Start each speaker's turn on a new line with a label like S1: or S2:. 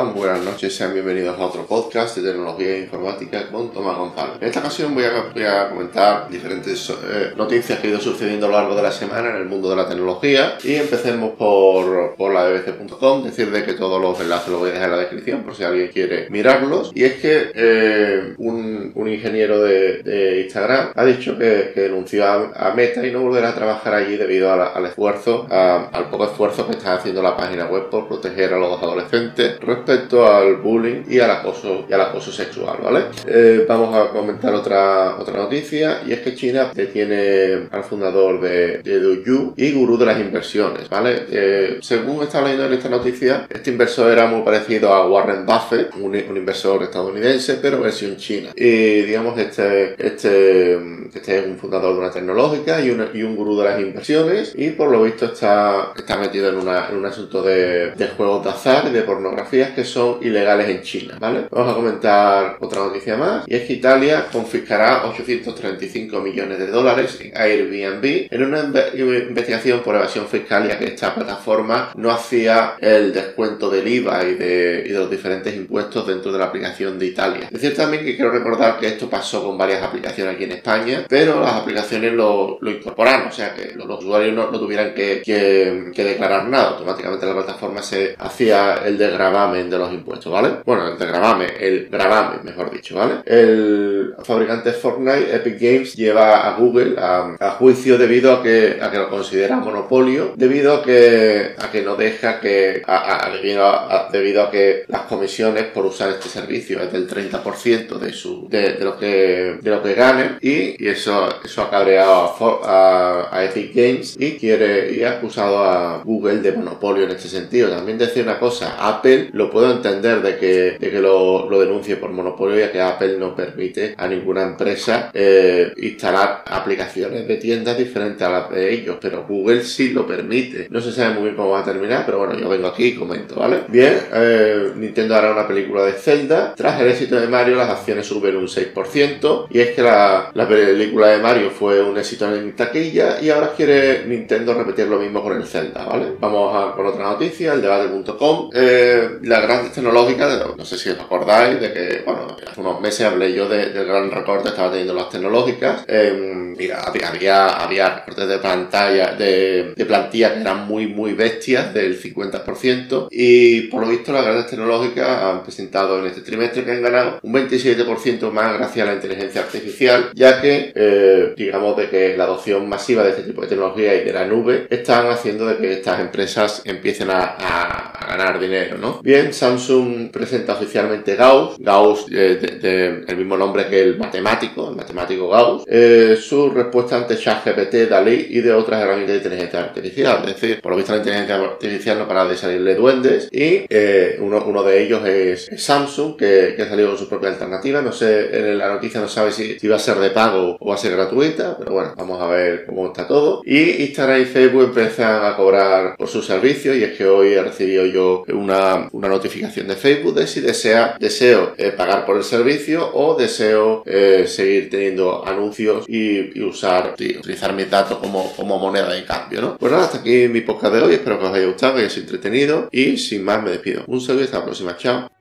S1: Hola, buenas noches, sean bienvenidos a otro podcast de tecnología e informática con Tomás González. En esta ocasión voy a, comentar diferentes eh, noticias que han ido sucediendo a lo largo de la semana en el mundo de la tecnología y empecemos por, por la bbc.com, decir de que todos los enlaces los voy a dejar en la descripción por si alguien quiere mirarlos. Y es que eh, un, ingeniero de, Instagram ha dicho que, denunció a, Meta y no volverá a trabajar allí debido al esfuerzo, al poco esfuerzo que está haciendo la página web por proteger a los adolescentes respecto al bullying y al acoso sexual, ¿vale? Eh, vamos a comentar otra, otra noticia y es que China detiene al fundador de, de Douyu y gurú de las inversiones, ¿vale? Eh, según está leyendo en esta noticia, este inversor era muy parecido a Warren Buffett, un, inversor estadounidense, pero versión china. Y digamos este, este, este es un fundador de una tecnológica y, y un gurú de las inversiones y por lo visto está, está metido en, una, un asunto de, de juegos de azar y de pornografías que son ilegales en China, ¿vale? Vamos a comentar otra noticia más y es que Italia confiscará 835 millones de dólares en Airbnb en una investigación por evasión fiscal ya que esta plataforma no hacía el descuento del IVA y de, los diferentes impuestos dentro de la aplicación de Italia. Es cierto también que quiero recordar que esto pasó con varias aplicaciones aquí en España, pero las aplicaciones lo, lo incorporaron, o sea que los, usuarios no, no tuvieran que, que, que declarar nada, automáticamente la plataforma se hacía el desgravamen de los impuestos, ¿vale? Bueno, el desgravamen, el gravamen, mejor dicho, ¿vale? El fabricante Fortnite, Epic Games, lleva a Google a, juicio debido a que, a que lo considera monopolio, debido a que, a que no deja que, debido, a, que las comisiones por usar este servicio es del 30% de su, de, lo que, de lo que ganen y, eso, eso ha cabreado a, Epic Games y quiere, y ha acusado a Google de monopolio en este sentido. También decir una cosa, Apple lo puedo entender de que, de que lo, lo, denuncie por monopolio ya que Apple no permite a ninguna empresa eh, instalar aplicaciones de tiendas diferentes a las de ellos, pero Google sí lo permite. No se sabe muy bien cómo va a terminar, pero bueno, yo vengo aquí y comento, ¿vale? Bien, eh, Nintendo hará una película de Zelda. Tras el éxito de Mario, las acciones suben un 6%, y es que la, la película de Mario fue un éxito en taquilla y ahora quiere Nintendo repetir lo mismo con el Zelda, ¿vale? Vamos a con otra noticia, el debate.com. Eh, las grandes tecnológicas, no sé si os acordáis de que, bueno, hace unos meses hablé yo del gran recorte que estaba teniendo las tecnológicas. Em, mira, había, había recortes de pantalla, de, de plantilla que eran muy, muy bestias, del 50%. Y por lo visto, las grandes tecnológicas han presentado en este trimestre que han ganado un 27% más gracias a la inteligencia artificial, ya que, eh, digamos, de que la adopción masiva de este tipo de tecnología y de la nube están haciendo de que estas empresas empiecen a, ganar dinero, ¿no? Bien, Samsung presenta oficialmente Gauss, Gauss eh, el mismo nombre que el matemático, el matemático Gauss, eh, su respuesta ante ChatGPT, DALI y de otras herramientas de inteligencia artificial. Es decir, por lo visto la inteligencia artificial no para de salirle duendes y eh, uno, uno, de ellos es, Samsung, que, que, ha salido con su propia alternativa. No sé, en la noticia no sabe si, si va a ser de pago o va a ser gratuita, pero bueno, vamos a ver cómo está todo. Y Instagram y Facebook empiezan a cobrar por sus servicios y es que hoy he recibido yo una, una notificación de Facebook de si desea, deseo eh, pagar por el servicio o deseo eh, seguir teniendo anuncios y, usar, utilizar mis datos como, como moneda de cambio, ¿no? Pues nada, hasta aquí mi podcast de hoy, espero que os haya gustado, que haya sido entretenido y sin más me despido. Un saludo y hasta la próxima, chao.